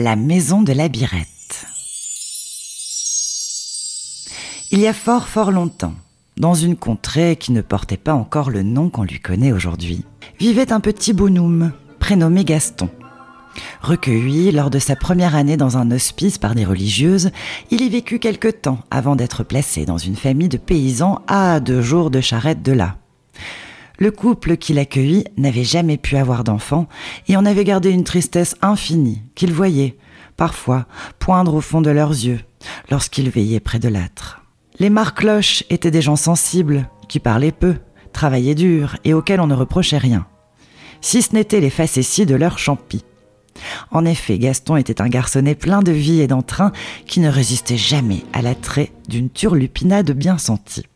La maison de la birette. Il y a fort fort longtemps, dans une contrée qui ne portait pas encore le nom qu'on lui connaît aujourd'hui, vivait un petit bonhomme prénommé Gaston. Recueilli lors de sa première année dans un hospice par des religieuses, il y vécut quelque temps avant d'être placé dans une famille de paysans à deux jours de charrette de là. Le couple qui l'accueillit n'avait jamais pu avoir d'enfant et en avait gardé une tristesse infinie qu'il voyait, parfois, poindre au fond de leurs yeux lorsqu'ils veillaient près de l'âtre. Les Marcloches étaient des gens sensibles, qui parlaient peu, travaillaient dur et auxquels on ne reprochait rien. Si ce n'était les facéties de leur champi. En effet, Gaston était un garçonnet plein de vie et d'entrain qui ne résistait jamais à l'attrait d'une turlupinade bien sentie.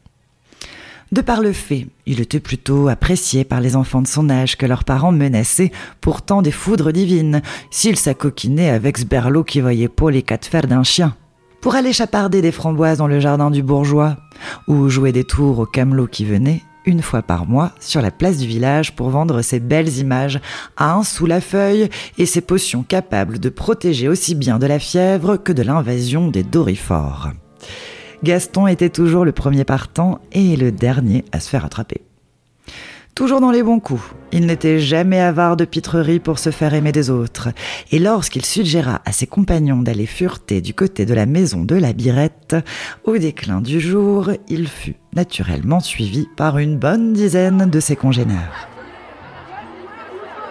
De par le fait, il était plutôt apprécié par les enfants de son âge que leurs parents menaçaient pourtant des foudres divines s'ils s'acoquinaient avec ce berlot qui voyait pas les quatre fers d'un chien pour aller chaparder des framboises dans le jardin du bourgeois, ou jouer des tours au camelot qui venait, une fois par mois, sur la place du village pour vendre ses belles images à un sous la feuille et ses potions capables de protéger aussi bien de la fièvre que de l'invasion des dorifores. Gaston était toujours le premier partant et le dernier à se faire attraper toujours dans les bons coups. Il n'était jamais avare de pitrerie pour se faire aimer des autres, et lorsqu'il suggéra à ses compagnons d'aller fureter du côté de la maison de la Birette, au déclin du jour, il fut naturellement suivi par une bonne dizaine de ses congénères.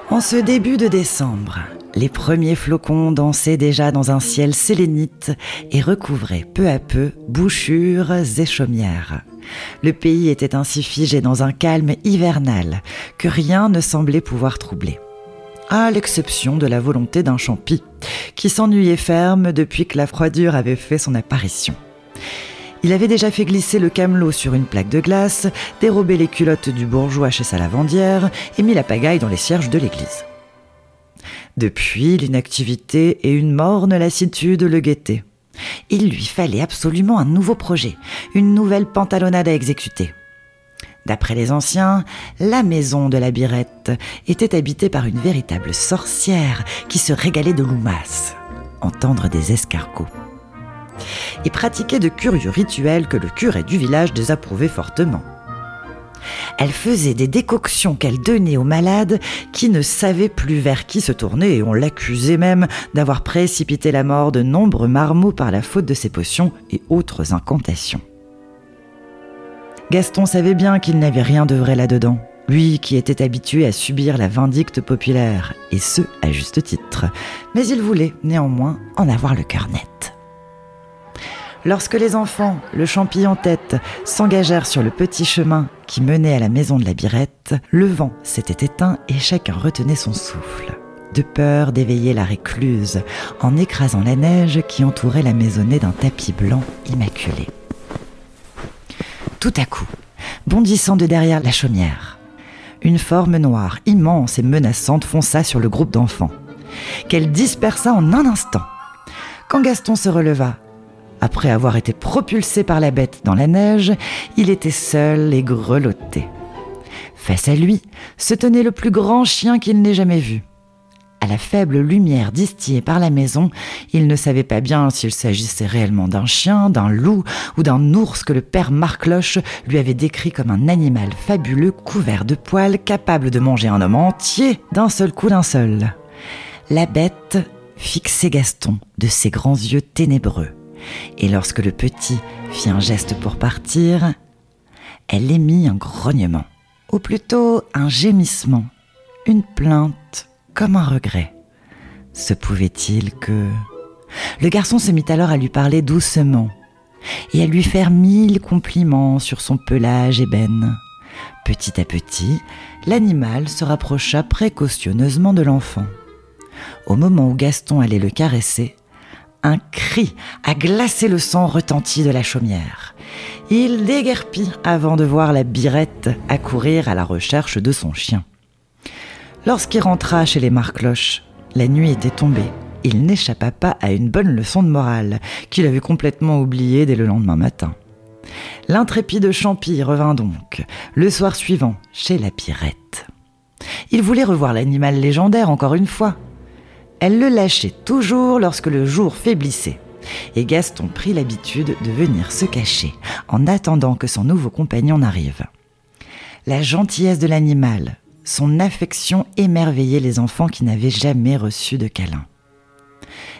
En ce début de décembre, les premiers flocons dansaient déjà dans un ciel sélénite et recouvraient peu à peu bouchures et chaumières. Le pays était ainsi figé dans un calme hivernal que rien ne semblait pouvoir troubler. À l'exception de la volonté d'un champi, qui s'ennuyait ferme depuis que la froidure avait fait son apparition. Il avait déjà fait glisser le camelot sur une plaque de glace, dérobé les culottes du bourgeois chez sa lavandière et mis la pagaille dans les cierges de l'église. Depuis, l'inactivité et une morne lassitude le guettaient. Il lui fallait absolument un nouveau projet, une nouvelle pantalonnade à exécuter. D'après les anciens, la maison de la birette était habitée par une véritable sorcière qui se régalait de loumas, entendre des escargots, et pratiquait de curieux rituels que le curé du village désapprouvait fortement. Elle faisait des décoctions qu'elle donnait aux malades qui ne savaient plus vers qui se tourner et on l'accusait même d'avoir précipité la mort de nombreux marmots par la faute de ses potions et autres incantations. Gaston savait bien qu'il n'avait rien de vrai là-dedans, lui qui était habitué à subir la vindicte populaire, et ce à juste titre, mais il voulait néanmoins en avoir le cœur net. Lorsque les enfants, le champi en tête, s'engagèrent sur le petit chemin qui menait à la maison de la birette, le vent s'était éteint et chacun retenait son souffle, de peur d'éveiller la récluse en écrasant la neige qui entourait la maisonnée d'un tapis blanc immaculé. Tout à coup, bondissant de derrière la chaumière, une forme noire, immense et menaçante fonça sur le groupe d'enfants, qu'elle dispersa en un instant. Quand Gaston se releva, après avoir été propulsé par la bête dans la neige, il était seul et grelotté. Face à lui se tenait le plus grand chien qu'il n'ait jamais vu. À la faible lumière distillée par la maison, il ne savait pas bien s'il s'agissait réellement d'un chien, d'un loup ou d'un ours que le père Marcloche lui avait décrit comme un animal fabuleux couvert de poils capable de manger un homme entier d'un seul coup d'un seul. La bête fixait Gaston de ses grands yeux ténébreux et lorsque le petit fit un geste pour partir, elle émit un grognement, ou plutôt un gémissement, une plainte, comme un regret. Se pouvait-il que... Le garçon se mit alors à lui parler doucement et à lui faire mille compliments sur son pelage ébène. Petit à petit, l'animal se rapprocha précautionneusement de l'enfant. Au moment où Gaston allait le caresser, un cri a glacé le sang retenti de la chaumière. Il déguerpit avant de voir la birette accourir à la recherche de son chien. Lorsqu'il rentra chez les Marcloches, la nuit était tombée. Il n'échappa pas à une bonne leçon de morale, qu'il avait complètement oubliée dès le lendemain matin. L'intrépide Champy revint donc, le soir suivant, chez la Birette. Il voulait revoir l'animal légendaire encore une fois, elle le lâchait toujours lorsque le jour faiblissait. Et Gaston prit l'habitude de venir se cacher en attendant que son nouveau compagnon n'arrive. La gentillesse de l'animal, son affection émerveillait les enfants qui n'avaient jamais reçu de câlin.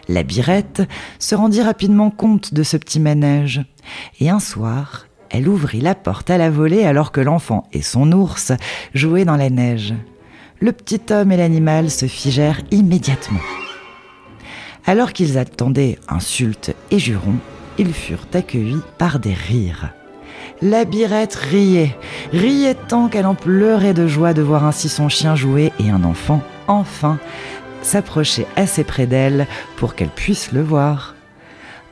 La birette se rendit rapidement compte de ce petit manège, et un soir, elle ouvrit la porte à la volée alors que l'enfant et son ours jouaient dans la neige. Le petit homme et l'animal se figèrent immédiatement. Alors qu'ils attendaient insultes et jurons, ils furent accueillis par des rires. La birette riait, riait tant qu'elle en pleurait de joie de voir ainsi son chien jouer et un enfant, enfin, s'approcher assez près d'elle pour qu'elle puisse le voir.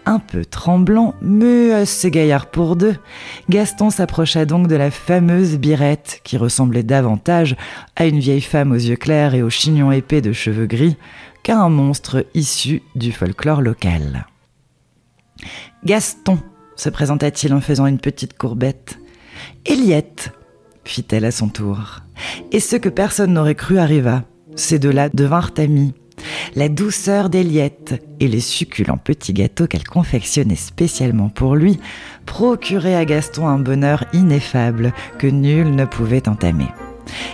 Un peu tremblant, mais assez gaillard pour deux, Gaston s'approcha donc de la fameuse birette qui ressemblait davantage à une vieille femme aux yeux clairs et aux chignons épais de cheveux gris qu'à un monstre issu du folklore local. Gaston, se présenta-t-il en faisant une petite courbette. Eliette, fit-elle à son tour. Et ce que personne n'aurait cru arriva. Ces deux-là devinrent amis. La douceur d'Eliette et les succulents petits gâteaux qu'elle confectionnait spécialement pour lui procuraient à Gaston un bonheur ineffable que nul ne pouvait entamer.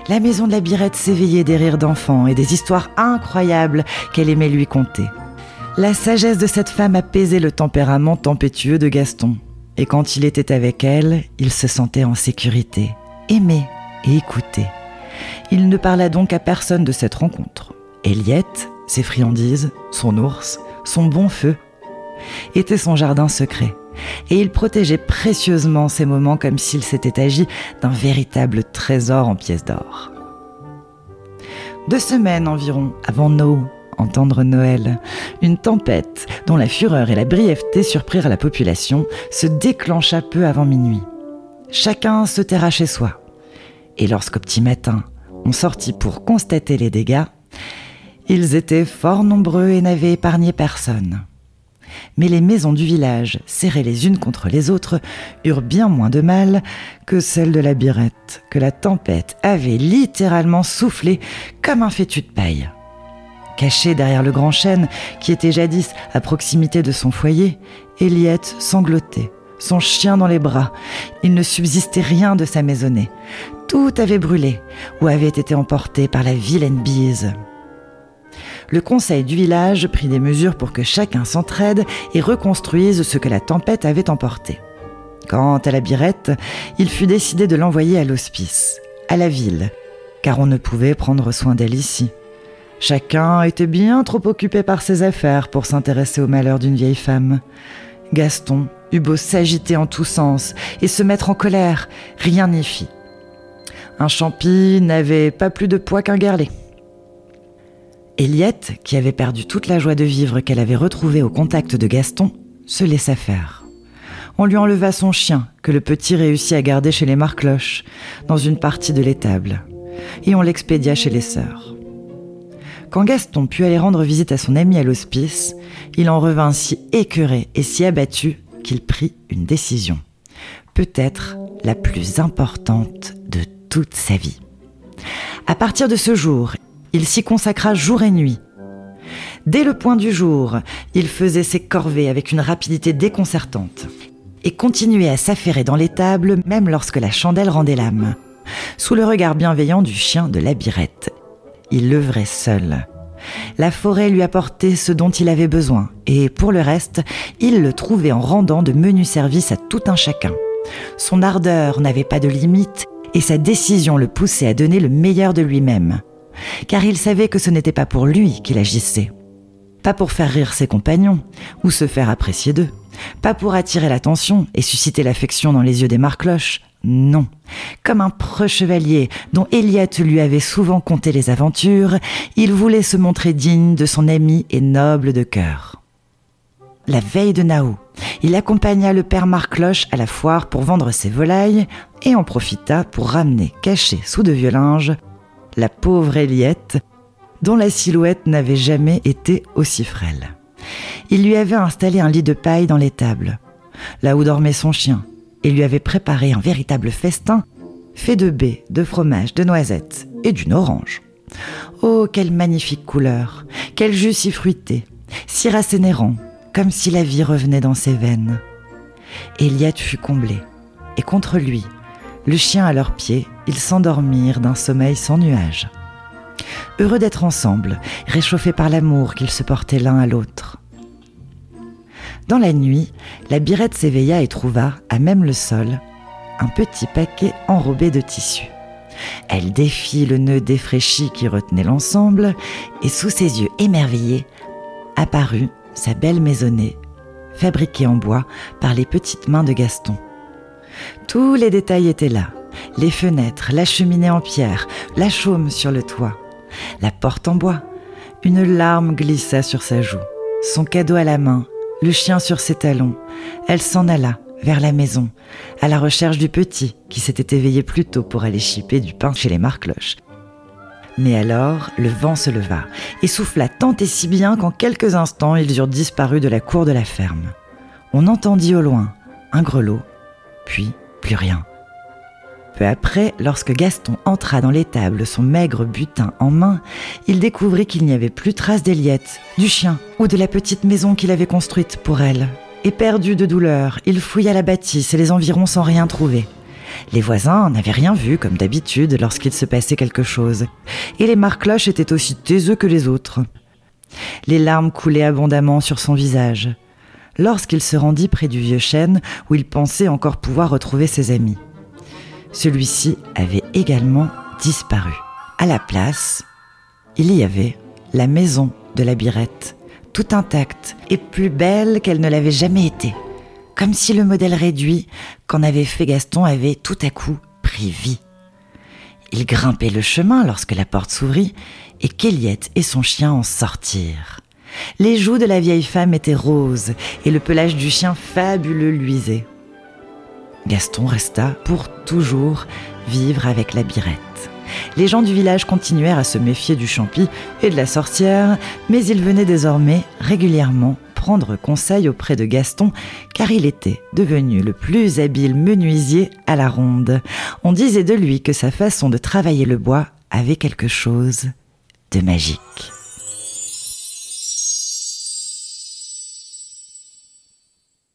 La maison de la birette s'éveillait des rires d'enfants et des histoires incroyables qu'elle aimait lui conter. La sagesse de cette femme apaisait le tempérament tempétueux de Gaston. Et quand il était avec elle, il se sentait en sécurité, aimé et écouté. Il ne parla donc à personne de cette rencontre. Ses friandises, son ours, son bon feu, était son jardin secret. Et il protégeait précieusement ces moments comme s'il s'était agi d'un véritable trésor en pièces d'or. Deux semaines environ avant Noé, entendre Noël. Une tempête, dont la fureur et la brièveté surprirent la population, se déclencha peu avant minuit. Chacun se terra chez soi. Et lorsqu'au petit matin, on sortit pour constater les dégâts, ils étaient fort nombreux et n'avaient épargné personne. Mais les maisons du village, serrées les unes contre les autres, eurent bien moins de mal que celles de la birette, que la tempête avait littéralement soufflé comme un fétu de paille. Cachée derrière le grand chêne qui était jadis à proximité de son foyer, Eliette sanglotait, son chien dans les bras. Il ne subsistait rien de sa maisonnée. Tout avait brûlé ou avait été emporté par la vilaine bise. Le conseil du village prit des mesures pour que chacun s'entraide et reconstruise ce que la tempête avait emporté. Quant à la birette, il fut décidé de l'envoyer à l'hospice, à la ville, car on ne pouvait prendre soin d'elle ici. Chacun était bien trop occupé par ses affaires pour s'intéresser au malheur d'une vieille femme. Gaston eut beau s'agiter en tous sens et se mettre en colère, rien n'y fit. Un champi n'avait pas plus de poids qu'un garlet. Eliette, qui avait perdu toute la joie de vivre qu'elle avait retrouvée au contact de Gaston, se laissa faire. On lui enleva son chien, que le petit réussit à garder chez les Marcloches, dans une partie de l'étable, et on l'expédia chez les sœurs. Quand Gaston put aller rendre visite à son ami à l'hospice, il en revint si écœuré et si abattu qu'il prit une décision, peut-être la plus importante de toute sa vie. À partir de ce jour, il s'y consacra jour et nuit. Dès le point du jour, il faisait ses corvées avec une rapidité déconcertante et continuait à s'affairer dans l'étable même lorsque la chandelle rendait l'âme, sous le regard bienveillant du chien de la birette il levrait seul. La forêt lui apportait ce dont il avait besoin, et pour le reste, il le trouvait en rendant de menus services à tout un chacun. Son ardeur n'avait pas de limite, et sa décision le poussait à donner le meilleur de lui-même. Car il savait que ce n'était pas pour lui qu'il agissait. Pas pour faire rire ses compagnons, ou se faire apprécier d'eux. Pas pour attirer l'attention et susciter l'affection dans les yeux des marcloches, non. Comme un preux chevalier dont Eliette lui avait souvent conté les aventures, il voulait se montrer digne de son ami et noble de cœur. La veille de Nao, il accompagna le père Marcloche à la foire pour vendre ses volailles et en profita pour ramener, cachée sous de vieux linges, la pauvre Eliette, dont la silhouette n'avait jamais été aussi frêle. Il lui avait installé un lit de paille dans l'étable, là où dormait son chien, et lui avait préparé un véritable festin fait de baies, de fromage, de noisettes et d'une orange. Oh, quelle magnifique couleur Quel jus si fruité, si rassénérant, comme si la vie revenait dans ses veines. Eliette fut comblé, et contre lui, le chien à leurs pieds, ils s'endormirent d'un sommeil sans nuages. Heureux d'être ensemble, réchauffés par l'amour qu'ils se portaient l'un à l'autre. Dans la nuit, la birette s'éveilla et trouva, à même le sol, un petit paquet enrobé de tissu. Elle défit le nœud défraîchi qui retenait l'ensemble, et sous ses yeux émerveillés, apparut sa belle maisonnée, fabriquée en bois par les petites mains de Gaston. Tous les détails étaient là. Les fenêtres, la cheminée en pierre, la chaume sur le toit, la porte en bois. Une larme glissa sur sa joue. Son cadeau à la main, le chien sur ses talons. Elle s'en alla vers la maison, à la recherche du petit qui s'était éveillé plus tôt pour aller chipper du pain chez les marcloches. Mais alors, le vent se leva et souffla tant et si bien qu'en quelques instants, ils eurent disparu de la cour de la ferme. On entendit au loin un grelot, puis rien. Peu après, lorsque Gaston entra dans l'étable, son maigre butin en main, il découvrit qu'il n'y avait plus trace d'Eliette, du chien ou de la petite maison qu'il avait construite pour elle. Éperdu de douleur, il fouilla la bâtisse et les environs sans rien trouver. Les voisins n'avaient rien vu comme d'habitude lorsqu'il se passait quelque chose, et les marcloches étaient aussi taiseux que les autres. Les larmes coulaient abondamment sur son visage, lorsqu'il se rendit près du vieux chêne où il pensait encore pouvoir retrouver ses amis. Celui-ci avait également disparu. À la place, il y avait la maison de la birette, tout intacte et plus belle qu'elle ne l'avait jamais été comme si le modèle réduit qu'en avait fait Gaston avait tout à coup pris vie. Il grimpait le chemin lorsque la porte s'ouvrit et qu'Eliette et son chien en sortirent. Les joues de la vieille femme étaient roses et le pelage du chien fabuleux luisait. Gaston resta pour toujours vivre avec la birette. Les gens du village continuèrent à se méfier du champi et de la sorcière, mais ils venaient désormais régulièrement prendre conseil auprès de Gaston, car il était devenu le plus habile menuisier à la ronde. On disait de lui que sa façon de travailler le bois avait quelque chose de magique.